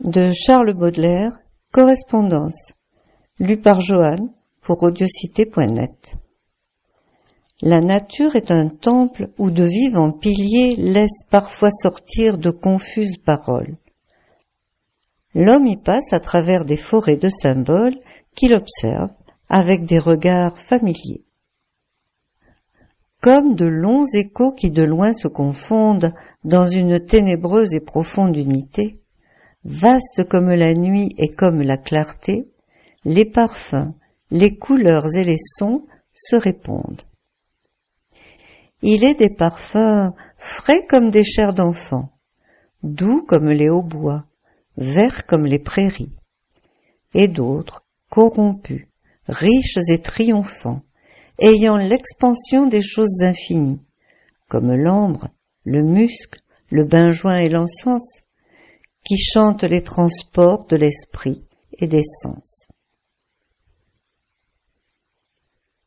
De Charles Baudelaire, Correspondance, lu par Joanne pour audiocité.net. La nature est un temple où de vivants piliers laissent parfois sortir de confuses paroles. L'homme y passe à travers des forêts de symboles qu'il observe avec des regards familiers. Comme de longs échos qui de loin se confondent dans une ténébreuse et profonde unité, vaste comme la nuit et comme la clarté, les parfums, les couleurs et les sons se répondent. Il est des parfums frais comme des chairs d'enfants, doux comme les hautbois, verts comme les prairies, et d'autres corrompus, riches et triomphants, ayant l'expansion des choses infinies, comme l'ambre, le musc, le benjoin et l'encens, qui chantent les transports de l'esprit et des sens.